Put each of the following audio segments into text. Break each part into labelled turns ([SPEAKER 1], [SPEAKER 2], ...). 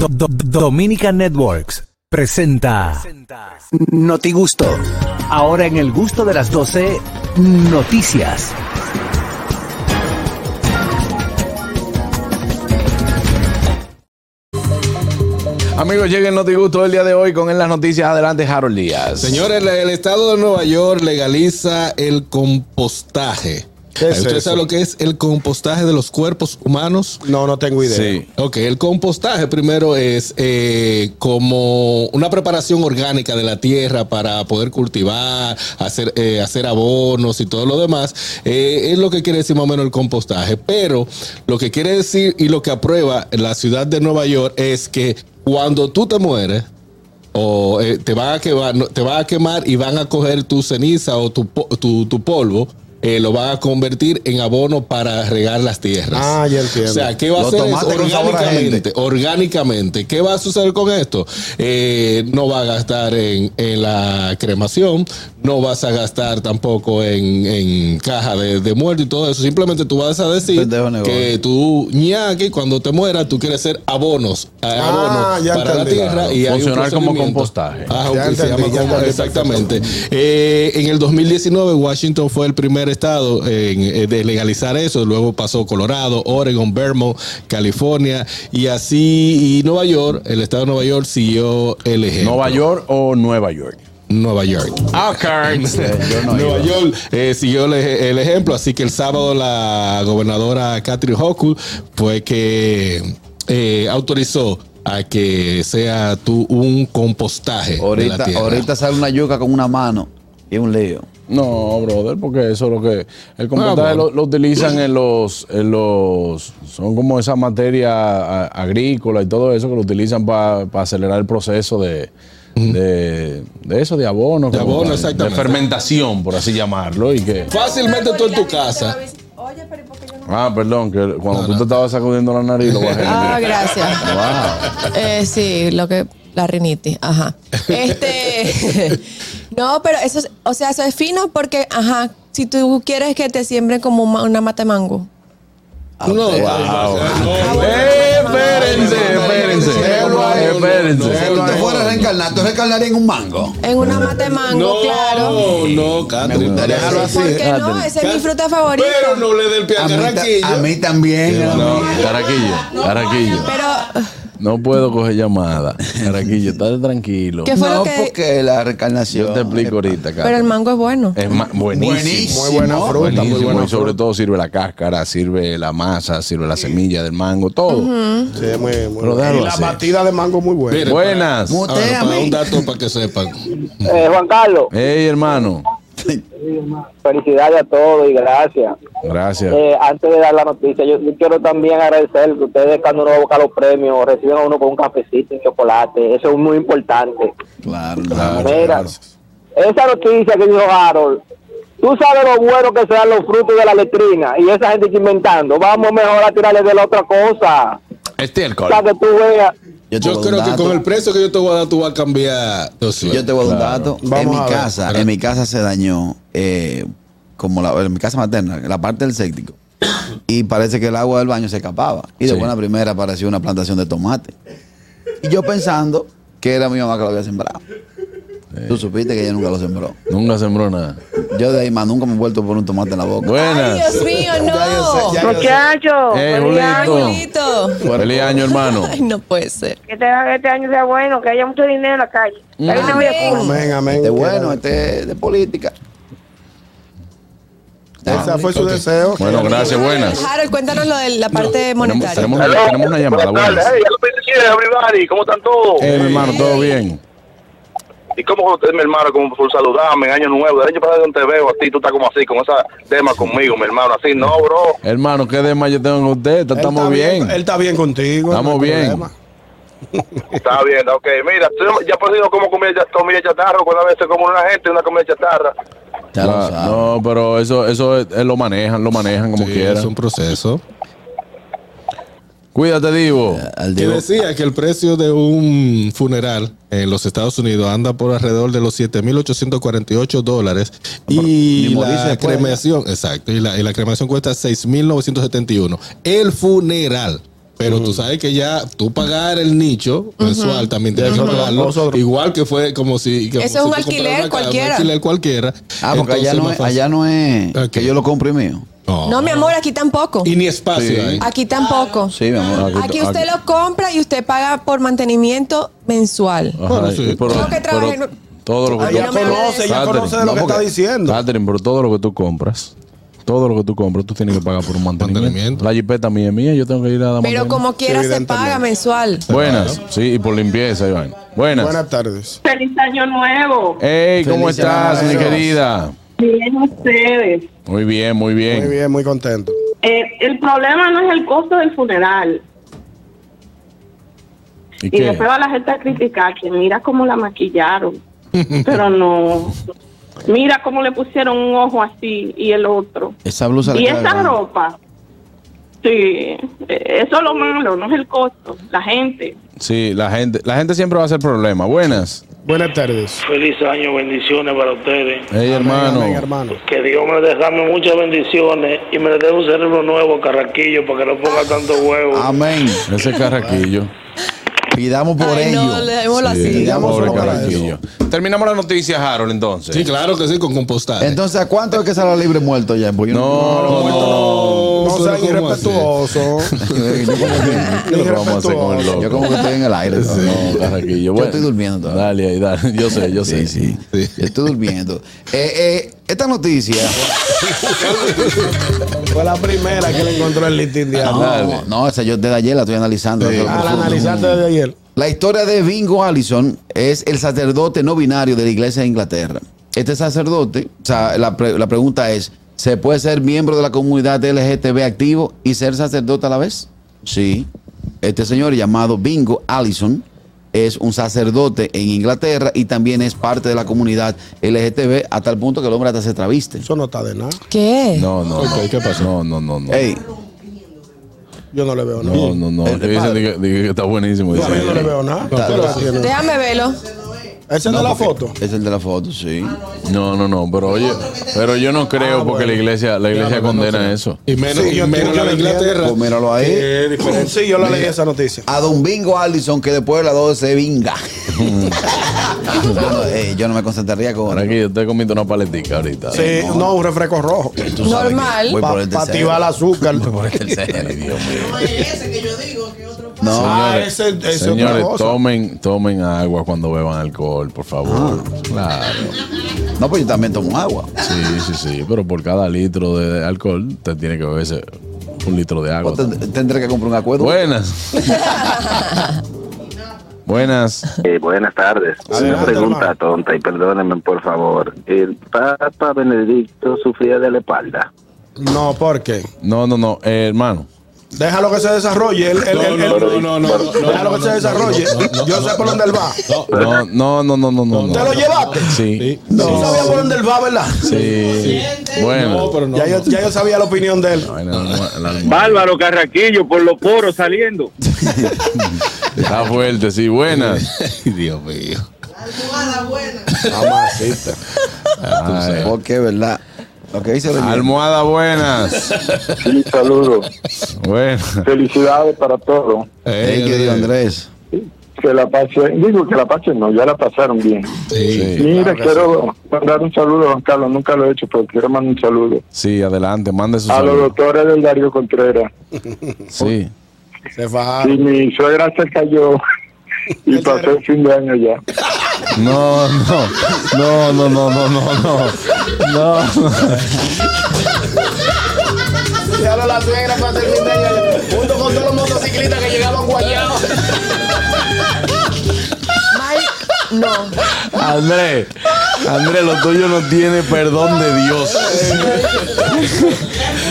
[SPEAKER 1] Do- Do- Dominica Networks presenta Noti Gusto. Ahora en el gusto de las 12, noticias.
[SPEAKER 2] Amigos, lleguen Notigusto el día de hoy con en las noticias. Adelante, Harold Díaz.
[SPEAKER 3] Señores, el estado de Nueva York legaliza el compostaje.
[SPEAKER 4] ¿Qué es
[SPEAKER 3] ¿Usted
[SPEAKER 4] eso?
[SPEAKER 3] sabe lo que es el compostaje de los cuerpos humanos?
[SPEAKER 4] No, no tengo idea.
[SPEAKER 2] Sí.
[SPEAKER 3] Ok, el compostaje primero es eh, como una preparación orgánica de la tierra para poder cultivar, hacer, eh, hacer abonos y todo lo demás. Eh, es lo que quiere decir más o menos el compostaje. Pero lo que quiere decir y lo que aprueba la ciudad de Nueva York es que cuando tú te mueres, o eh, te van a quemar, te van a quemar y van a coger tu ceniza o tu, tu, tu polvo, eh, lo van a convertir en abono para regar las tierras.
[SPEAKER 4] Ah, ya entiendo.
[SPEAKER 3] O sea, ¿qué va a hacer? Orgánicamente, orgánicamente. ¿Qué va a suceder con esto? Eh, no va a gastar en, en la cremación, no vas a gastar tampoco en, en caja de, de muerto y todo eso. Simplemente tú vas a decir
[SPEAKER 5] Pendejo negocio.
[SPEAKER 3] que tú, ñaki, cuando te mueras, tú quieres ser abonos, eh,
[SPEAKER 4] Ah,
[SPEAKER 3] abonos para la tierra y
[SPEAKER 2] Funcionar como compostaje.
[SPEAKER 3] Ah,
[SPEAKER 4] Ya
[SPEAKER 3] ok, se llama
[SPEAKER 4] ya
[SPEAKER 3] como- exactamente. Eh, en el 2019 Washington fue el primer estado en, eh, de legalizar eso, luego pasó Colorado, Oregon, Vermont, California y así y Nueva York, el estado de Nueva York siguió el ejemplo.
[SPEAKER 2] ¿Nueva York o Nueva York?
[SPEAKER 3] Nueva York.
[SPEAKER 2] Ah,
[SPEAKER 5] yo no
[SPEAKER 3] Nueva
[SPEAKER 5] iba.
[SPEAKER 3] York eh, siguió el, el ejemplo, así que el sábado la gobernadora Catherine Hochul fue que eh, autorizó a que sea tú un compostaje de la
[SPEAKER 5] Ahorita,
[SPEAKER 3] tierra.
[SPEAKER 5] ahorita sale una yuca con una mano y un lío.
[SPEAKER 2] No, brother, porque eso es lo que. El compostaje
[SPEAKER 3] Ah, bueno.
[SPEAKER 2] lo, lo utilizan en los, en los. Son como esa materia a- agrícola y todo eso que lo utilizan para acelerar el proceso de. De, de eso, de abono.
[SPEAKER 3] De abono, exactamente.
[SPEAKER 2] De fermentación, por así llamarlo. Y que.
[SPEAKER 3] Fácilmente tú en tu casa.
[SPEAKER 6] Oye, pero ¿y por qué yo no?
[SPEAKER 2] Ah, perdón, que cuando tú te estabas sacudiendo la nariz lo bajé.
[SPEAKER 6] Ah, gracias.
[SPEAKER 2] Wow.
[SPEAKER 6] Eh, sí, lo que. La rinitis, ajá. Este. no, pero eso es. O sea, eso es fino porque, ajá, si tú quieres que te siembren como una mata de mango.
[SPEAKER 3] No,
[SPEAKER 2] Wow.
[SPEAKER 3] no,
[SPEAKER 2] Eh, espérense, espérense. Espérense.
[SPEAKER 5] Si usted fuera a reencarnar, ¿tú reencarnarías en un mango?
[SPEAKER 6] En una mata de mango,
[SPEAKER 3] no,
[SPEAKER 6] claro.
[SPEAKER 3] no, Catherine.
[SPEAKER 5] gustaría
[SPEAKER 3] Déjalo
[SPEAKER 5] así.
[SPEAKER 6] ¿Por qué no?
[SPEAKER 2] Catherine.
[SPEAKER 6] Esa es mi fruta favorita.
[SPEAKER 3] Pero no le dé el pie a Carraquillo.
[SPEAKER 5] a mí también.
[SPEAKER 2] No, Caraquillo, Caraquillo.
[SPEAKER 6] Pero,
[SPEAKER 2] No puedo coger llamada. Caraquillo, estate tranquilo.
[SPEAKER 6] ¿qué fue
[SPEAKER 5] No,
[SPEAKER 6] lo que.?
[SPEAKER 5] porque la reencarnación.
[SPEAKER 2] Yo te explico ahorita,
[SPEAKER 6] Pero el mango es bueno.
[SPEAKER 2] Es ma- buenísimo.
[SPEAKER 5] Buenísimo.
[SPEAKER 4] Muy buena fruta, muy
[SPEAKER 2] Buenísimo,
[SPEAKER 4] buena
[SPEAKER 2] y sobre
[SPEAKER 4] fruta.
[SPEAKER 2] todo sirve la cáscara, sirve la masa, sirve la semilla del mango, todo.
[SPEAKER 4] Sí, muy, muy
[SPEAKER 2] Pero déjalo
[SPEAKER 4] Y la
[SPEAKER 2] así.
[SPEAKER 4] batida de mango muy buena.
[SPEAKER 3] Mire,
[SPEAKER 2] Buenas.
[SPEAKER 5] Mute-
[SPEAKER 3] Ahora, para
[SPEAKER 5] Muteame.
[SPEAKER 3] un dato para que sepan.
[SPEAKER 7] Eh, Juan Carlos,
[SPEAKER 2] Hey, hermano.
[SPEAKER 7] felicidades a todos y gracias.
[SPEAKER 2] Gracias.
[SPEAKER 7] Eh, antes de dar la noticia, yo, yo quiero también agradecer que ustedes cuando uno va a buscar los premios reciben a uno con un cafecito y chocolate. Eso es muy importante.
[SPEAKER 5] Claro,
[SPEAKER 2] Claro.
[SPEAKER 7] Mira, esa noticia que dijo Harold, tú sabes lo bueno que sean los frutos de la letrina y esa gente que inventando. Vamos mejor a tirarle de la otra cosa.
[SPEAKER 2] Estiércol.
[SPEAKER 7] Para que tú veas.
[SPEAKER 5] Yo,
[SPEAKER 3] creo que
[SPEAKER 5] dato.
[SPEAKER 3] con el precio que yo te voy a dar, tú vas a cambiar.
[SPEAKER 5] Yo te voy a dar un
[SPEAKER 2] Claro.
[SPEAKER 5] dato.
[SPEAKER 4] Vamos
[SPEAKER 5] en mi casa, en mi casa se dañó, eh, como la, en mi casa materna, la parte del séptico. Y parece que el agua del baño se escapaba. Y de
[SPEAKER 2] Sí.
[SPEAKER 5] buena primera apareció una plantación de tomate. Y yo pensando que era mi mamá que lo había sembrado. Tú supiste que ella nunca lo sembró.
[SPEAKER 2] Nunca sembró nada.
[SPEAKER 5] Yo de ahí más nunca me he vuelto por un tomate en la boca.
[SPEAKER 6] Ay,
[SPEAKER 2] Buenas.
[SPEAKER 6] Dios mío, no.
[SPEAKER 4] Ya yo sé, ya yo sé.
[SPEAKER 8] Muchachos,
[SPEAKER 2] Hey,
[SPEAKER 8] feliz
[SPEAKER 2] Julito. Feliz año, hermano.
[SPEAKER 6] Ay, no puede ser.
[SPEAKER 8] que este, este año sea bueno, que haya mucho dinero en la calle. Que haya una vida
[SPEAKER 6] Amén.
[SPEAKER 4] Amén, amén.
[SPEAKER 5] Este bueno, este de política.
[SPEAKER 4] Ese fue su deseo.
[SPEAKER 2] Bueno, gracias, buenas.
[SPEAKER 6] Harold, cuéntanos lo de la parte monetaria.
[SPEAKER 2] tenemos una, tenemos una llamada. Buenas.
[SPEAKER 9] ¿cómo están todos?
[SPEAKER 2] Eh, mi hermano, ¿todo bien?
[SPEAKER 9] ¿Y cómo usted, mi hermano, como por saludarme en año nuevo? El año pasado donde te veo a ti, tú estás como así, con esa tema conmigo, mi hermano, así, no, bro.
[SPEAKER 2] Hermano, ¿qué demás yo tengo en usted? Estamos bien.
[SPEAKER 4] Él está bien contigo.
[SPEAKER 2] Estamos
[SPEAKER 4] no
[SPEAKER 2] bien.
[SPEAKER 4] problema.
[SPEAKER 9] Está bien, ok. Mira, tú ya has ido como comida, comida chatarra, cuando a veces como una gente una comida chatarra.
[SPEAKER 5] Ya lo sabes.
[SPEAKER 2] no, pero eso, eso es- lo manejan, lo manejan como
[SPEAKER 3] Sí,
[SPEAKER 2] quieran.
[SPEAKER 3] es un proceso.
[SPEAKER 2] Cuídate, Divo.
[SPEAKER 5] Al
[SPEAKER 3] Que decía que el precio de un funeral en los Estados Unidos anda por alrededor de los 7.848 dólares y
[SPEAKER 5] Ni morirse
[SPEAKER 3] la
[SPEAKER 5] después,
[SPEAKER 3] cremación, exacto, y la, y la cremación cuesta 6.971. El funeral. Pero tú sabes que ya tú pagar el nicho mensual también tienes que pagarlo.
[SPEAKER 10] Nosotros.
[SPEAKER 3] Igual que fue como si. como
[SPEAKER 6] Eso es
[SPEAKER 3] si
[SPEAKER 6] un
[SPEAKER 3] tú
[SPEAKER 6] alquiler
[SPEAKER 3] casa,
[SPEAKER 6] cualquiera.
[SPEAKER 3] Un alquiler cualquiera.
[SPEAKER 5] Ah, porque allá no, es, allá no es que yo lo compro y mío.
[SPEAKER 6] No, mi amor, aquí tampoco.
[SPEAKER 3] Y ni espacio
[SPEAKER 5] Sí.
[SPEAKER 6] Aquí tampoco.
[SPEAKER 5] Sí, mi amor.
[SPEAKER 6] Aquí usted lo compra y usted paga por mantenimiento mensual.
[SPEAKER 2] Ajá,
[SPEAKER 3] Bueno, sí.
[SPEAKER 2] pero-
[SPEAKER 6] que trabajé
[SPEAKER 2] todo lo que
[SPEAKER 6] hable de
[SPEAKER 10] conoce,
[SPEAKER 2] Catherine,
[SPEAKER 10] conoce de lo que está diciendo.
[SPEAKER 2] Catherine, pero todo lo que tú compras, todo lo que tú compras, tú tienes que pagar por un mantenimiento.
[SPEAKER 3] Mantenimiento.
[SPEAKER 2] La jipeta mía es mía, yo tengo que ir a dar
[SPEAKER 6] Pero como quiera se paga mensual.
[SPEAKER 2] Buenas, sí, y por limpieza, Iván. Buenas.
[SPEAKER 10] Buenas tardes.
[SPEAKER 8] Feliz año nuevo.
[SPEAKER 2] Hey, ¿cómo
[SPEAKER 5] Feliz
[SPEAKER 2] estás, mi querida?
[SPEAKER 8] Bien ustedes.
[SPEAKER 2] Muy bien, muy bien.
[SPEAKER 10] Muy bien, muy contento.
[SPEAKER 8] Eh, el problema no es el costo del funeral.
[SPEAKER 2] ¿Y
[SPEAKER 8] Y después va la gente a criticar que mira cómo la maquillaron. Pero no. Mira cómo le pusieron un ojo así y el otro.
[SPEAKER 5] Esa blusa
[SPEAKER 8] Y esa
[SPEAKER 5] grande.
[SPEAKER 8] ropa. Sí, eh, eso es lo malo, no es el costo. La gente.
[SPEAKER 2] Sí, la gente, la gente siempre va a hacer problema. Buenas.
[SPEAKER 10] Buenas tardes.
[SPEAKER 11] Feliz año, bendiciones para ustedes.
[SPEAKER 2] Hey, hermano.
[SPEAKER 10] Amén, hermano.
[SPEAKER 11] Que Dios me derrame muchas bendiciones y me dé un cerebro nuevo, carraquillo, para que no ponga tanto huevo.
[SPEAKER 5] Amén.
[SPEAKER 2] Ese carraquillo.
[SPEAKER 5] Pidamos por
[SPEAKER 6] Ay,
[SPEAKER 5] ello.
[SPEAKER 6] no, así.
[SPEAKER 10] digamos
[SPEAKER 2] pobre
[SPEAKER 10] solo para
[SPEAKER 2] carraquillo. Terminamos las noticias, Harold, entonces.
[SPEAKER 3] Sí, claro que sí, con compostaje.
[SPEAKER 5] Entonces, ¿a cuánto es que sale libre muerto ya? Pues yo
[SPEAKER 2] No, no, no.
[SPEAKER 10] No sean
[SPEAKER 3] ¿cómo
[SPEAKER 10] irrespetuosos.
[SPEAKER 5] yo, como que,
[SPEAKER 2] ¿Qué es lo que vamos a hacer con el loco?
[SPEAKER 5] yo como que estoy en el aire.
[SPEAKER 2] No.
[SPEAKER 5] Yo
[SPEAKER 2] Bueno,
[SPEAKER 5] estoy durmiendo todavía.
[SPEAKER 2] Dale ahí, dale. Yo sé, yo sé.
[SPEAKER 5] Sí, sí. Yo Estoy durmiendo. Eh, eh, esta noticia.
[SPEAKER 10] Fue la primera que le encontró el listín de
[SPEAKER 5] No, no, esa yo desde ayer la estoy analizando.
[SPEAKER 10] Al analizarte desde ayer.
[SPEAKER 5] La historia de Bingo Allison es el sacerdote no binario de la iglesia de Inglaterra. Este sacerdote, o sea, la, pre- la pregunta es, ¿se puede ser miembro de la comunidad LGTB activo y ser sacerdote a la vez? Sí. Este señor llamado Bingo Allison es un sacerdote en Inglaterra y también es parte de la comunidad LGTB a tal punto que el hombre hasta se traviste.
[SPEAKER 10] Eso no está de nada.
[SPEAKER 6] ¿Qué?
[SPEAKER 2] No, no.
[SPEAKER 3] Ok, ¿qué pasó?
[SPEAKER 2] No, no, no, no.
[SPEAKER 5] Ey,
[SPEAKER 10] Yo no le veo nada.
[SPEAKER 2] No, no, no.
[SPEAKER 5] El
[SPEAKER 2] Que dice
[SPEAKER 5] padre.
[SPEAKER 2] que, dice que está buenísimo.
[SPEAKER 10] Yo mí
[SPEAKER 2] dice.
[SPEAKER 10] no le veo nada.
[SPEAKER 6] Déjame verlo.
[SPEAKER 10] ¿Ese es de la foto?
[SPEAKER 5] es el de la foto, sí.
[SPEAKER 2] No, no, no. Pero oye, pero yo no creo
[SPEAKER 10] Ah,
[SPEAKER 2] porque la iglesia, la iglesia condena eso.
[SPEAKER 3] Y menos,
[SPEAKER 10] Sí,
[SPEAKER 3] y
[SPEAKER 10] yo
[SPEAKER 3] menos la de
[SPEAKER 10] yo.
[SPEAKER 3] Inglaterra.
[SPEAKER 5] Pues míralo ahí.
[SPEAKER 3] Que es.
[SPEAKER 10] Sí, yo la leí esa noticia.
[SPEAKER 5] a Don Bingo Allison que después de las 12 se vinga. Bueno, eh, yo no me concentraría con.
[SPEAKER 2] Ahora aquí yo estoy comiendo una paletica ahorita.
[SPEAKER 10] Sí, no, un refresco rojo.
[SPEAKER 6] Normal.
[SPEAKER 5] que voy por el
[SPEAKER 10] Para
[SPEAKER 5] tercero.
[SPEAKER 10] activar el azúcar.
[SPEAKER 5] Voy por el tercero.
[SPEAKER 2] Dios mío.
[SPEAKER 5] No,
[SPEAKER 10] Ah,
[SPEAKER 2] Señores,
[SPEAKER 10] ese- ese es
[SPEAKER 2] señores,
[SPEAKER 10] otra cosa.
[SPEAKER 2] tomen, tomen agua cuando beban alcohol, por favor. Claro.
[SPEAKER 5] no, pues yo también tomo agua.
[SPEAKER 2] Sí, sí, sí. Pero por cada litro de alcohol, te tiene que beberse un litro de agua.
[SPEAKER 5] Ten- tendré que comprar un acuerdo.
[SPEAKER 2] Buenas. Buenas.
[SPEAKER 12] Eh, buenas tardes. Una pregunta tonta y perdónenme por favor. ¿El Papa Benedicto sufría de la espalda?
[SPEAKER 10] No, ¿por qué?
[SPEAKER 2] No, no, no. eh, hermano.
[SPEAKER 10] Déjalo que se desarrolle. Él, él-
[SPEAKER 3] No, no, no, no, no, no,
[SPEAKER 10] Déjalo que se desarrolle. Yo sé por dónde él va.
[SPEAKER 2] No, no, no, no, no, no. no.
[SPEAKER 10] ¿Te lo llevaste?
[SPEAKER 2] Sí.
[SPEAKER 10] No. ¿Tú sabías por dónde él va, verdad?
[SPEAKER 2] Sí. Bueno.
[SPEAKER 3] No, pero no.
[SPEAKER 10] Ya, yo, ya yo sabía la opinión de él.
[SPEAKER 2] La la.
[SPEAKER 13] Bárbaro Carraquillo por los poros saliendo.
[SPEAKER 2] Está fuerte, sí. Buenas.
[SPEAKER 3] Ay, Dios mío.
[SPEAKER 10] Mamacita.
[SPEAKER 2] Ay.
[SPEAKER 5] Porque, ¿verdad? Lo que dice Reñero.
[SPEAKER 2] Almohada buenas.
[SPEAKER 12] Sí, saludos. Felicidades para todos.
[SPEAKER 5] Ey, que Andrés.
[SPEAKER 12] Que la pasen, digo que la pasen, no, ya la pasaron bien.
[SPEAKER 2] Sí.
[SPEAKER 12] Mira, quiero mandar un saludo, Juan Carlos, nunca lo he hecho, pero quiero mandar un saludo
[SPEAKER 2] Sí, adelante, mande su
[SPEAKER 12] a los
[SPEAKER 2] saludo.
[SPEAKER 12] doctores del Darío Contreras.
[SPEAKER 2] Sí.
[SPEAKER 10] Se
[SPEAKER 12] Y
[SPEAKER 10] fajaron.
[SPEAKER 12] mi suegra se cayó y pasó el fin de año ya.
[SPEAKER 2] No, no, no, no, no, no, no, no. No,
[SPEAKER 10] Déjalo a la suegra para hacer fin
[SPEAKER 6] no.
[SPEAKER 2] Andrés, Andrés, lo tuyo no tiene perdón de Dios.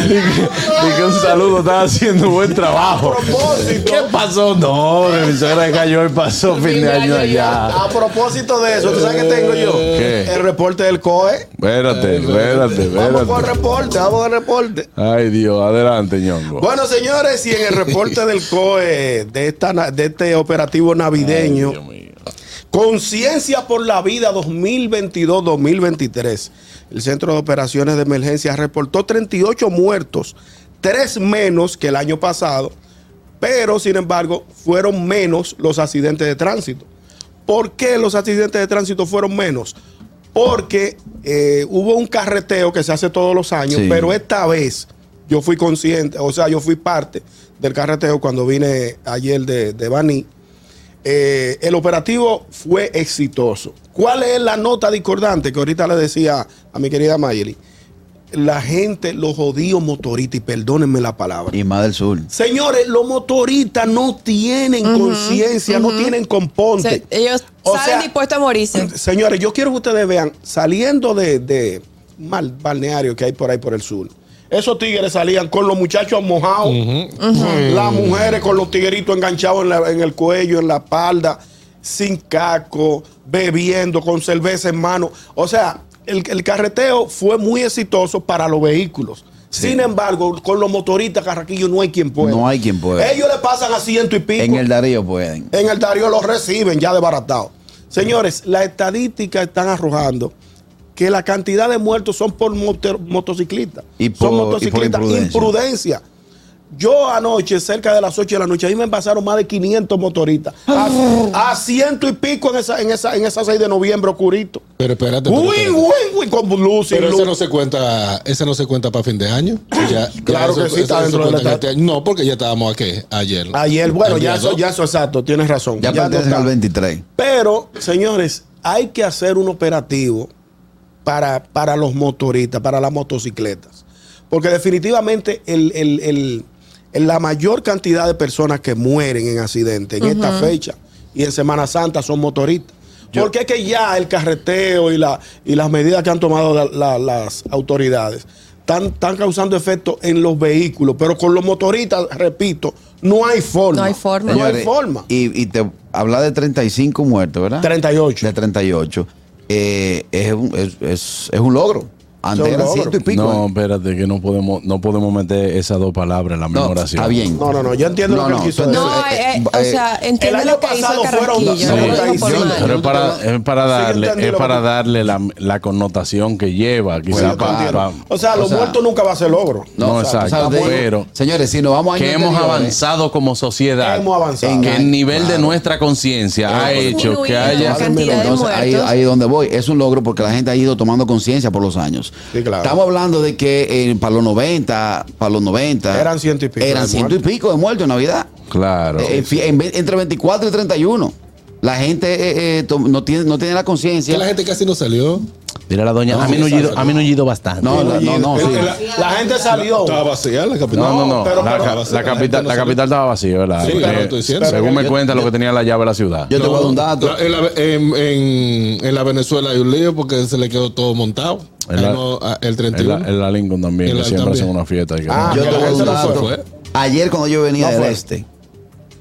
[SPEAKER 2] Dije que un saludo, estaba haciendo buen trabajo.
[SPEAKER 10] propósito.
[SPEAKER 2] ¿Qué pasó? No, que mi suegra cayó y pasó fin de año allá.
[SPEAKER 10] A propósito de eso, ¿tú sabes qué tengo yo?
[SPEAKER 2] ¿Qué?
[SPEAKER 10] El reporte del COE.
[SPEAKER 2] Espérate, espérate,
[SPEAKER 10] Vamos con el
[SPEAKER 2] espérate.
[SPEAKER 10] reporte, vamos con el reporte.
[SPEAKER 2] Ay, Dios, adelante, ñongo.
[SPEAKER 10] Bueno, señores, y en el reporte del COE de, esta, de este operativo navideño,
[SPEAKER 2] Dios mío.
[SPEAKER 10] Conciencia por la Vida 2022-2023. El Centro de Operaciones de Emergencia reportó 38 muertos, tres menos que el año pasado, Pero, sin embargo, fueron menos los accidentes de tránsito. ¿Por qué los accidentes de tránsito fueron menos? Porque eh, hubo un carreteo que se hace todos los años,
[SPEAKER 5] Sí.
[SPEAKER 10] pero esta vez yo fui consciente, o sea, yo fui parte del carreteo cuando vine ayer de, de Baní. Eh, el operativo fue exitoso. ¿Cuál es la nota discordante que ahorita le decía a mi querida Mayeli? La gente, los jodidos motoristas, y perdónenme la palabra.
[SPEAKER 5] Y más del sur.
[SPEAKER 10] Señores, los motoristas no tienen conciencia, no tienen componte.
[SPEAKER 6] Se- ellos
[SPEAKER 10] O
[SPEAKER 6] salen
[SPEAKER 10] sea,
[SPEAKER 6] dispuestos a morirse.
[SPEAKER 10] Señores, yo quiero que ustedes vean, saliendo de, de mal balneario que hay por ahí por el sur, esos tigres salían con los muchachos mojados, las mujeres con los tigueritos enganchados en, la- en el cuello, en la espalda, sin casco, bebiendo, con cerveza en mano. O sea, el, el carreteo fue muy exitoso para los vehículos. Sin embargo, con los motoristas carraquillos no hay quien pueda.
[SPEAKER 5] No hay quien pueda.
[SPEAKER 10] Ellos le pasan a ciento y pico.
[SPEAKER 5] En el Darío pueden.
[SPEAKER 10] En el Darío lo reciben ya desbaratado. Señores, las estadísticas están arrojando que la cantidad de muertos son por motor- motociclistas.
[SPEAKER 5] Y por-
[SPEAKER 10] son
[SPEAKER 5] y por
[SPEAKER 10] motociclistas
[SPEAKER 5] imprudencia.
[SPEAKER 10] imprudencia. Yo anoche, cerca de las 8 de la noche, ahí me pasaron más de 500 motoristas. A, a ciento y pico en esa, en esa, en esa 6 de noviembre, oscurito.
[SPEAKER 3] Pero espérate. pero
[SPEAKER 10] Uy,
[SPEAKER 3] espérate.
[SPEAKER 10] uy, uy, con luz, sin
[SPEAKER 3] Pero ese no se cuenta, ese no se cuenta para fin de año. Ya- ya
[SPEAKER 10] Claro
[SPEAKER 3] eso-
[SPEAKER 10] que sí, está dentro
[SPEAKER 3] en
[SPEAKER 10] estado.
[SPEAKER 3] este año. No, porque ya estábamos aquí ayer.
[SPEAKER 10] Ayer, bueno, ya eso, ya eso exacto, tienes razón.
[SPEAKER 5] Ya
[SPEAKER 10] no
[SPEAKER 5] pertenecen
[SPEAKER 10] está.
[SPEAKER 5] al 23.
[SPEAKER 10] Pero, señores, hay que hacer un operativo para, para los motoristas, para las motocicletas. Porque definitivamente el, el- el- el- la mayor cantidad de personas que mueren en accidentes en esta fecha y en Semana Santa son motoristas. Porque es que ya el carreteo y, la, y las medidas que han tomado la- la- las autoridades están, están causando efecto en los vehículos. Pero con los motoristas, repito, no hay forma.
[SPEAKER 6] No hay forma.
[SPEAKER 10] No hay forma.
[SPEAKER 5] Y, y te habla de 35 muertos, ¿verdad?
[SPEAKER 10] 38.
[SPEAKER 5] De 38. Eh, es, un, es, es- es un logro. Antes ciento y pico.
[SPEAKER 2] No,
[SPEAKER 5] ¿eh?
[SPEAKER 2] espérate, que no podemos, no podemos meter esas dos palabras en la misma
[SPEAKER 5] No,
[SPEAKER 2] oración.
[SPEAKER 5] está bien.
[SPEAKER 10] No, no, no, yo entiendo lo que él quiso
[SPEAKER 5] entonces,
[SPEAKER 6] No,
[SPEAKER 10] decir.
[SPEAKER 6] eh, eh,
[SPEAKER 5] eh,
[SPEAKER 6] o sea, entiendo
[SPEAKER 10] año
[SPEAKER 6] lo que hizo
[SPEAKER 10] pasado fueron
[SPEAKER 6] Carraquillo.
[SPEAKER 10] dos-
[SPEAKER 6] no lo digo por
[SPEAKER 10] Sí,
[SPEAKER 6] mal.
[SPEAKER 2] Pero es para, es para
[SPEAKER 10] Sí,
[SPEAKER 2] darle,
[SPEAKER 10] entendí
[SPEAKER 2] es
[SPEAKER 10] lo
[SPEAKER 2] para darle la, la connotación que lleva,
[SPEAKER 10] Sí,
[SPEAKER 2] quizás
[SPEAKER 10] yo te
[SPEAKER 2] para,
[SPEAKER 10] entiendo. o sea,
[SPEAKER 5] o
[SPEAKER 10] los
[SPEAKER 5] sea,
[SPEAKER 10] muertos nunca va a ser logro.
[SPEAKER 2] No,
[SPEAKER 5] o sea,
[SPEAKER 2] exacto,
[SPEAKER 5] de-
[SPEAKER 2] pero-
[SPEAKER 5] señores, si nos vamos a
[SPEAKER 2] que
[SPEAKER 5] años
[SPEAKER 2] hemos
[SPEAKER 5] anteriores,
[SPEAKER 2] avanzado como sociedad.
[SPEAKER 10] Hemos avanzado.
[SPEAKER 2] Que el nivel de nuestra conciencia ha hecho que
[SPEAKER 6] disminuido
[SPEAKER 2] haya.
[SPEAKER 6] la cantidad de
[SPEAKER 5] Entonces, ahí,
[SPEAKER 6] muertos.
[SPEAKER 5] ahí es donde voy. Es un logro porque la gente ha ido tomando conciencia por los años.
[SPEAKER 10] Sí, claro.
[SPEAKER 5] Estamos hablando de que eh, para los 90, para los 90.
[SPEAKER 10] Eran ciento y pico
[SPEAKER 5] Eran
[SPEAKER 10] de
[SPEAKER 5] ciento y
[SPEAKER 10] muertos.
[SPEAKER 5] pico de muertos en Navidad.
[SPEAKER 2] Claro.
[SPEAKER 5] Eh, en entre 24 y 31. La gente eh, eh, no, tiene, no tiene la conciencia.
[SPEAKER 3] La gente casi no salió.
[SPEAKER 2] Dile a la doña,
[SPEAKER 3] No,
[SPEAKER 2] a mí no a mí yido bastante.
[SPEAKER 5] No, no, no, sí.
[SPEAKER 10] la, gente salió.
[SPEAKER 3] Estaba vacía la capital.
[SPEAKER 2] No, no, no.
[SPEAKER 10] pero-
[SPEAKER 2] la,
[SPEAKER 10] pero-
[SPEAKER 2] ca- la capital, la capital estaba vacía, ¿verdad?
[SPEAKER 3] Sí, claro, estoy diciendo.
[SPEAKER 2] según me cuenta lo que tenía la llave de la ciudad.
[SPEAKER 5] Yo te voy a dar un dato.
[SPEAKER 3] La- en, la, en- en- en la Venezuela hay un lío porque se le quedó todo montado.
[SPEAKER 2] En la-
[SPEAKER 3] no, ah, el
[SPEAKER 2] En
[SPEAKER 3] 31.
[SPEAKER 2] la, en la Lincoln también, que siempre
[SPEAKER 3] también.
[SPEAKER 2] hacen una fiesta. y que
[SPEAKER 10] Ah,
[SPEAKER 2] no.
[SPEAKER 5] Yo te voy a
[SPEAKER 3] fue.
[SPEAKER 5] Ayer cuando yo venía
[SPEAKER 10] No
[SPEAKER 5] del
[SPEAKER 10] fue.
[SPEAKER 5] este,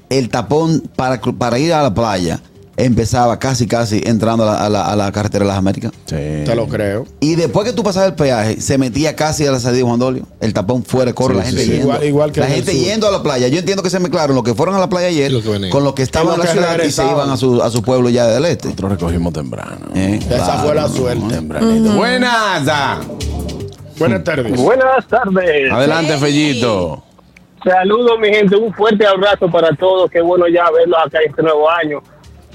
[SPEAKER 5] el tapón para, para ir a la playa empezaba casi, casi entrando a la, a la- a la carretera de las Américas.
[SPEAKER 2] Sí.
[SPEAKER 10] Te lo creo.
[SPEAKER 5] Y después que tú pasabas el peaje, se metía casi a la salida de Juan Dolio. El tapón fuera, corre,
[SPEAKER 2] Sí,
[SPEAKER 5] la gente
[SPEAKER 2] sí.
[SPEAKER 5] yendo.
[SPEAKER 10] Igual- igual que
[SPEAKER 5] la gente
[SPEAKER 10] sur.
[SPEAKER 5] yendo a la playa. Yo entiendo que se mezclaron los que fueron a la playa ayer con los que estaban en la ciudad y se iban a su, a su pueblo ya del este.
[SPEAKER 2] Nosotros recogimos temprano.
[SPEAKER 5] Eh,
[SPEAKER 10] Esa
[SPEAKER 5] claro,
[SPEAKER 10] fue la suerte.
[SPEAKER 2] Tempranito. Buenas.
[SPEAKER 10] Buenas tardes.
[SPEAKER 14] Buenas tardes.
[SPEAKER 2] Adelante,
[SPEAKER 6] Sí.
[SPEAKER 2] Fellito.
[SPEAKER 14] Saludos, mi gente. Un fuerte abrazo para todos. Qué bueno ya verlos acá este nuevo año.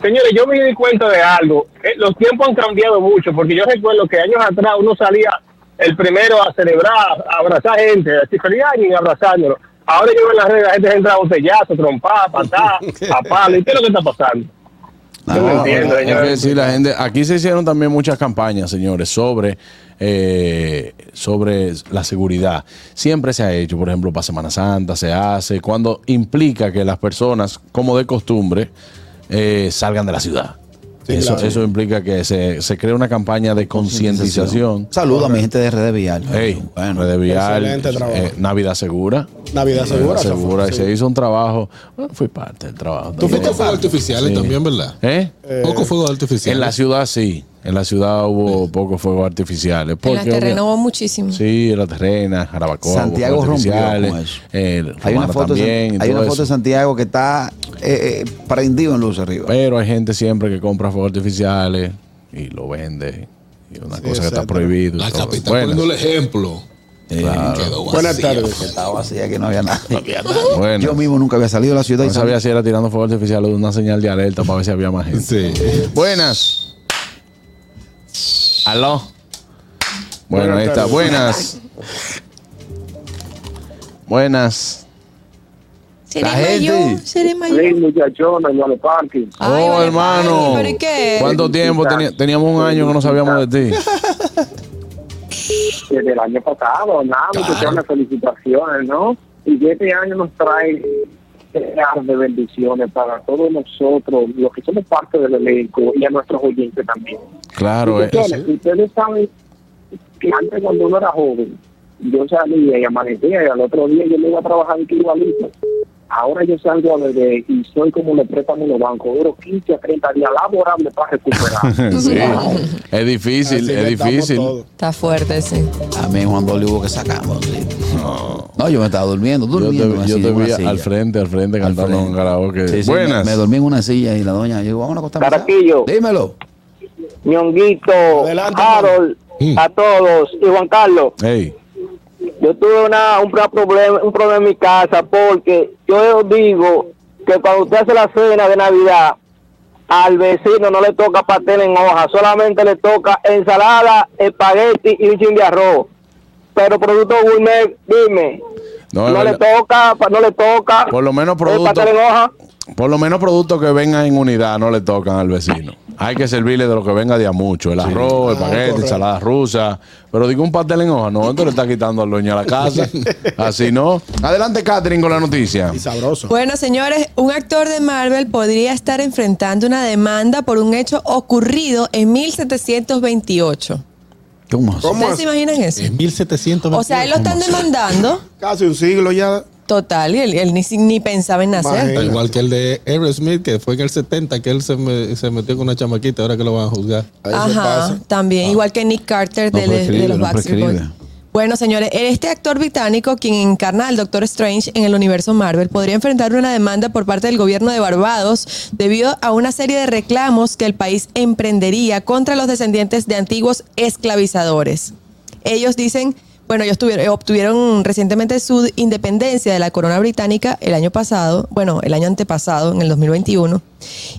[SPEAKER 14] Señores, yo me di cuenta de algo. Eh, Los tiempos han cambiado mucho, porque yo recuerdo que años atrás uno salía el primero a celebrar, a abrazar gente, a decir feliz año y abrazándolo. Ahora yo veo en las redes, la gente entra a botellazo, trompa, patá, a palo. ¿Y qué es lo que está pasando? Yo no
[SPEAKER 5] Ah,
[SPEAKER 14] entiendo,
[SPEAKER 2] Es que
[SPEAKER 14] señores.
[SPEAKER 2] sí, la gente, aquí se hicieron también muchas campañas, señores, sobre, eh, sobre la seguridad. Siempre se ha hecho, por ejemplo, para Semana Santa se hace, cuando implica que las personas, como de costumbre, eh, salgan de la ciudad.
[SPEAKER 10] Sí,
[SPEAKER 2] eso,
[SPEAKER 10] claro.
[SPEAKER 2] eso implica que se, se crea una campaña de concientización.
[SPEAKER 5] Saludo a mi gente de RD Vial.
[SPEAKER 2] Hey,
[SPEAKER 5] Bueno,
[SPEAKER 2] Red Vial,
[SPEAKER 10] excelente trabajo.
[SPEAKER 2] eh, Navidad Segura.
[SPEAKER 10] Navidad segura. fue,
[SPEAKER 2] Segura. Y
[SPEAKER 10] sí.
[SPEAKER 2] se hizo un trabajo. Bueno, fui parte del trabajo.
[SPEAKER 3] Tú fuiste fuegos artificiales
[SPEAKER 2] Sí.
[SPEAKER 3] también, ¿verdad?
[SPEAKER 2] ¿Eh?
[SPEAKER 3] Poco fuegos artificiales.
[SPEAKER 2] En la ciudad sí. En la ciudad hubo pocos fuegos artificiales.
[SPEAKER 6] En
[SPEAKER 2] Porque
[SPEAKER 6] la terreno hubo muchísimo.
[SPEAKER 2] Sí, en la terrena, Jarabacoa.
[SPEAKER 5] Santiago
[SPEAKER 2] fuegos
[SPEAKER 5] rompió con eso.
[SPEAKER 2] eh,
[SPEAKER 5] Hay una foto,
[SPEAKER 2] también, y
[SPEAKER 5] hay una foto de. Santiago que está eh, eh, prendido en luz arriba.
[SPEAKER 2] Pero hay gente siempre que compra fuegos artificiales y lo vende. Y una cosa que está prohibida. y
[SPEAKER 3] La capital
[SPEAKER 2] Buenas.
[SPEAKER 3] poniendo el ejemplo.
[SPEAKER 5] Quedó
[SPEAKER 10] Buenas
[SPEAKER 5] vacía,
[SPEAKER 10] tardes.
[SPEAKER 5] Estaba vacía que no había nadie.
[SPEAKER 2] Buenas.
[SPEAKER 5] Yo mismo nunca había salido de la ciudad y
[SPEAKER 2] No sabía si era tirando fuego artificial o una señal de alerta para ver si había más gente. Buenas. Aló. Bueno,
[SPEAKER 10] Buenas
[SPEAKER 2] ahí está. Buenas. Buenas.
[SPEAKER 6] ¿Seré
[SPEAKER 2] La gente.
[SPEAKER 6] mayor? ¿Seré mayor?
[SPEAKER 9] Sí, muchachona, en el parque.
[SPEAKER 6] Ay,
[SPEAKER 2] oh,
[SPEAKER 6] vale,
[SPEAKER 2] hermano.
[SPEAKER 6] ¿pero qué?
[SPEAKER 2] ¿Cuánto tiempo? Teníamos un año que no sabíamos de ti.
[SPEAKER 9] Desde el año pasado, nada, muchachonas, felicitaciones, ¿no? Y este año nos trae de bendiciones para todos nosotros, los que somos parte del elenco y a nuestros oyentes también.
[SPEAKER 2] Claro, eh.
[SPEAKER 9] Muchachones, Ustedes saben que antes cuando uno era joven, yo salía y amanecía y al otro día yo me iba a trabajar en igualito. Ahora yo salgo a beber y soy como le préstamo los bancos, duro 15 a 30 días laborables para recuperar.
[SPEAKER 2] sí. Es difícil,
[SPEAKER 10] Así
[SPEAKER 2] es difícil.
[SPEAKER 6] Está fuerte, sí.
[SPEAKER 5] A mí Juan Dolly hubo que sacarlo. sí. No, yo me estaba durmiendo,
[SPEAKER 2] Yo
[SPEAKER 5] durmiendo.
[SPEAKER 2] te, yo te
[SPEAKER 5] en una
[SPEAKER 2] vi al frente, al frente, cantando un karaoke.
[SPEAKER 5] Sí, sí,
[SPEAKER 2] Buenas.
[SPEAKER 5] Me, me dormí en una silla y la doña, yo vamos a acostarme.
[SPEAKER 7] Caraquillo.
[SPEAKER 5] Dímelo.
[SPEAKER 7] Ñonguito,
[SPEAKER 10] Adelante,
[SPEAKER 7] Harold, a todos y Juan Carlos.
[SPEAKER 2] Hey.
[SPEAKER 7] Yo tuve una, un pro- problema, un problema en mi casa porque yo digo que cuando usted hace la cena de Navidad, al vecino no le toca pastel en hoja, solamente le toca ensalada, espagueti y un chin de arroz. Pero producto gourmet, dime,
[SPEAKER 2] No,
[SPEAKER 7] no, le toca, no le toca.
[SPEAKER 2] Por lo menos producto-
[SPEAKER 7] pastel en hoja.
[SPEAKER 2] Por lo menos productos que vengan en unidad no le tocan al vecino. Hay que servirle de lo que venga de a mucho. El arroz, el paquete,
[SPEAKER 10] correcto.
[SPEAKER 2] ensalada rusa. Pero digo un pastel en hoja. No, esto le está quitando al dueño a la casa. Así no. Adelante, Catherine, con la noticia.
[SPEAKER 10] Y sabroso.
[SPEAKER 6] Bueno, señores, un actor de Marvel podría estar enfrentando una demanda por un hecho ocurrido en 1728.
[SPEAKER 5] ¿Cómo
[SPEAKER 6] ¿Ustedes se imaginan eso?
[SPEAKER 3] En 1700.
[SPEAKER 6] O sea, él lo están demandando
[SPEAKER 10] Casi un siglo ya.
[SPEAKER 6] Total y él, él ni, ni pensaba en nacer.
[SPEAKER 10] Imagínate.
[SPEAKER 3] Igual que el de Aerosmith, que fue en el 70, que él se, me- se metió con una chamaquita, ahora que lo van a juzgar.
[SPEAKER 10] Ahí
[SPEAKER 6] Ajá, también, igual que Nick Carter
[SPEAKER 5] No
[SPEAKER 6] de, los
[SPEAKER 5] no
[SPEAKER 6] Backstreet Boys. Bueno, señores, este actor británico, quien encarna al Doctor Strange en el universo Marvel, podría enfrentar una demanda por parte del gobierno de Barbados debido a una serie de reclamos que el país emprendería contra los descendientes de antiguos esclavizadores. Ellos dicen, bueno, ellos tuvieron- obtuvieron recientemente su independencia de la corona británica el año pasado, bueno, el año antepasado, en el 2021,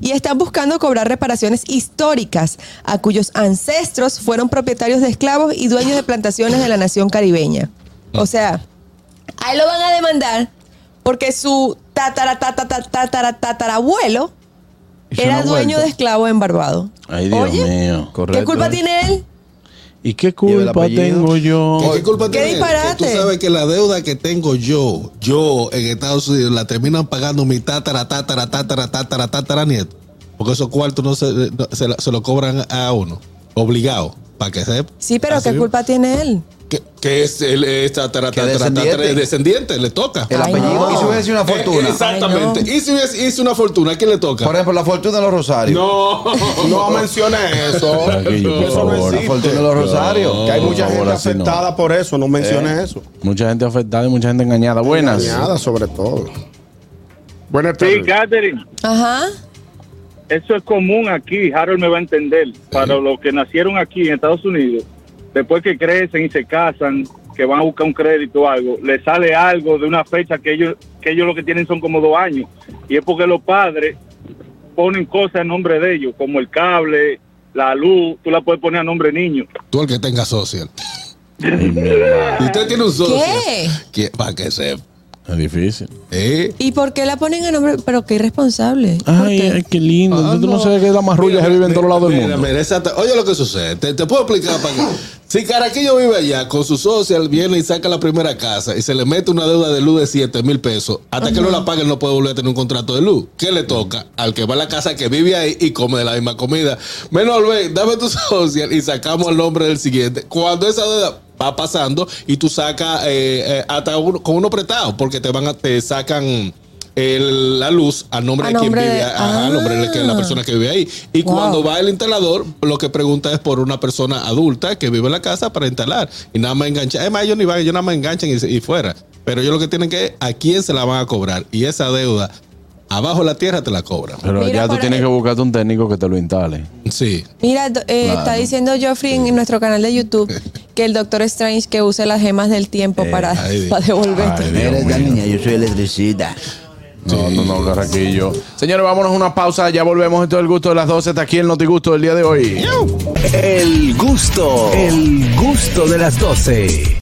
[SPEAKER 6] y están buscando cobrar reparaciones históricas a cuyos ancestros fueron propietarios de esclavos y dueños de plantaciones de la nación caribeña. O sea, a él lo van a demandar porque su tatara, tatara, tatara, tatarabuelo era dueño de esclavos en Barbados.
[SPEAKER 2] Ay, Dios
[SPEAKER 6] Oye,
[SPEAKER 2] mío.
[SPEAKER 5] Correcto.
[SPEAKER 6] ¿Qué culpa
[SPEAKER 5] eh.
[SPEAKER 6] tiene él?
[SPEAKER 2] ¿Y qué culpa tengo yo?
[SPEAKER 3] ¿Qué, qué culpa
[SPEAKER 6] ¿Qué disparate?
[SPEAKER 3] Tú sabes que la deuda que tengo yo, yo en Estados Unidos, la terminan pagando mi tatara, tatara, tatara, tatara, tatara nieto. Porque esos cuartos no se, no- se, se lo cobran a uno, obligado, para que sepa.
[SPEAKER 6] Sí, pero
[SPEAKER 3] Así
[SPEAKER 6] ¿qué culpa tiene él?
[SPEAKER 3] Que, que es el es tatara,
[SPEAKER 5] Que
[SPEAKER 3] tatara,
[SPEAKER 5] descendiente.
[SPEAKER 3] le toca.
[SPEAKER 5] El
[SPEAKER 6] Ay,
[SPEAKER 5] apellido.
[SPEAKER 6] no.
[SPEAKER 5] Y si hubiese sido una fortuna.
[SPEAKER 3] Eh, exactamente.
[SPEAKER 6] Ay, no.
[SPEAKER 3] Y si hubiese hizo una fortuna, ¿a quién le toca?
[SPEAKER 5] Por ejemplo, la fortuna de los Rosarios.
[SPEAKER 3] no.
[SPEAKER 10] No mencione eso.
[SPEAKER 2] Tranquilo, por
[SPEAKER 10] eso no
[SPEAKER 2] favor.
[SPEAKER 5] La fortuna de los Rosarios.
[SPEAKER 10] Que hay mucha gente
[SPEAKER 2] no.
[SPEAKER 10] afectada por eso. No mencione eso.
[SPEAKER 2] Mucha gente afectada y mucha gente engañada. Buenas.
[SPEAKER 10] Dañada sobre todo. Buenas
[SPEAKER 13] Sí,
[SPEAKER 10] tardes.
[SPEAKER 13] Catherine,
[SPEAKER 6] Ajá.
[SPEAKER 13] eso es común aquí, Harold me va a entender. Para los que nacieron aquí en Estados Unidos, después que crecen y se casan, que van a buscar un crédito o algo, le sale algo de una fecha que ellos, que ellos lo que tienen son como dos años. Y es porque los padres ponen cosas en nombre de ellos, como el cable, la luz, tú la puedes poner a nombre de niño.
[SPEAKER 3] Tú el que tenga social. y usted tiene un socio.
[SPEAKER 6] ¿Qué?
[SPEAKER 3] Que, para que sepa.
[SPEAKER 2] Es difícil.
[SPEAKER 3] ¿Eh?
[SPEAKER 6] ¿Y por qué la ponen a nombre? Pero qué irresponsable. ¿Por
[SPEAKER 2] Ay,
[SPEAKER 6] qué?
[SPEAKER 2] ay, qué lindo.
[SPEAKER 3] Ah,
[SPEAKER 2] tú no
[SPEAKER 3] no.
[SPEAKER 2] sabes que las marrullas se
[SPEAKER 3] Mira,
[SPEAKER 2] viven en todos lados del
[SPEAKER 3] mira,
[SPEAKER 2] mundo.
[SPEAKER 3] mira, exacto. Oye lo que sucede. Te, te puedo explicar para que. Si Caraquillo vive allá con su social, viene y saca la primera casa y se le mete una deuda de luz de 7 mil pesos, hasta que no la pague, él no puede volver a tener un contrato de luz. ¿Qué le toca? Al que va a la casa que vive ahí y come de la misma comida. Menor, ve, dame tu social y sacamos el nombre del siguiente. Cuando esa deuda va pasando y tú sacas eh, eh, hasta uno, con uno prestado, porque te van a, te sacan el- la luz a nombre
[SPEAKER 6] A
[SPEAKER 3] de quien vive,
[SPEAKER 6] de-
[SPEAKER 3] ajá, a nombre de la
[SPEAKER 6] Ah.
[SPEAKER 3] persona que vive ahí. Y
[SPEAKER 6] Wow.
[SPEAKER 3] cuando va el instalador, lo que pregunta es por una persona adulta que vive en la casa para instalar. Y nada más enganchar. Es más, ellos ni van, ellos nada más enganchan y, y fuera. Pero ellos lo que tienen que a quién se la van a cobrar. Y esa deuda, abajo la tierra te la cobran.
[SPEAKER 2] Pero
[SPEAKER 6] Mira,
[SPEAKER 2] ya tú
[SPEAKER 6] para-
[SPEAKER 2] tienes que buscarte un técnico que te lo instale.
[SPEAKER 3] Sí.
[SPEAKER 6] Mira, eh, está diciendo Geoffrey en, en nuestro canal de YouTube que el Doctor Strange que use las gemas del tiempo para,
[SPEAKER 3] ay,
[SPEAKER 6] para devolverte.
[SPEAKER 2] Mío.
[SPEAKER 15] niña, yo soy electricista.
[SPEAKER 2] No, no, no, Carraquillo. Señores, vámonos a una pausa. Ya volvemos. Esto es el gusto de las 12. Está aquí el Notigusto del día de hoy.
[SPEAKER 1] El gusto, el gusto de las 12.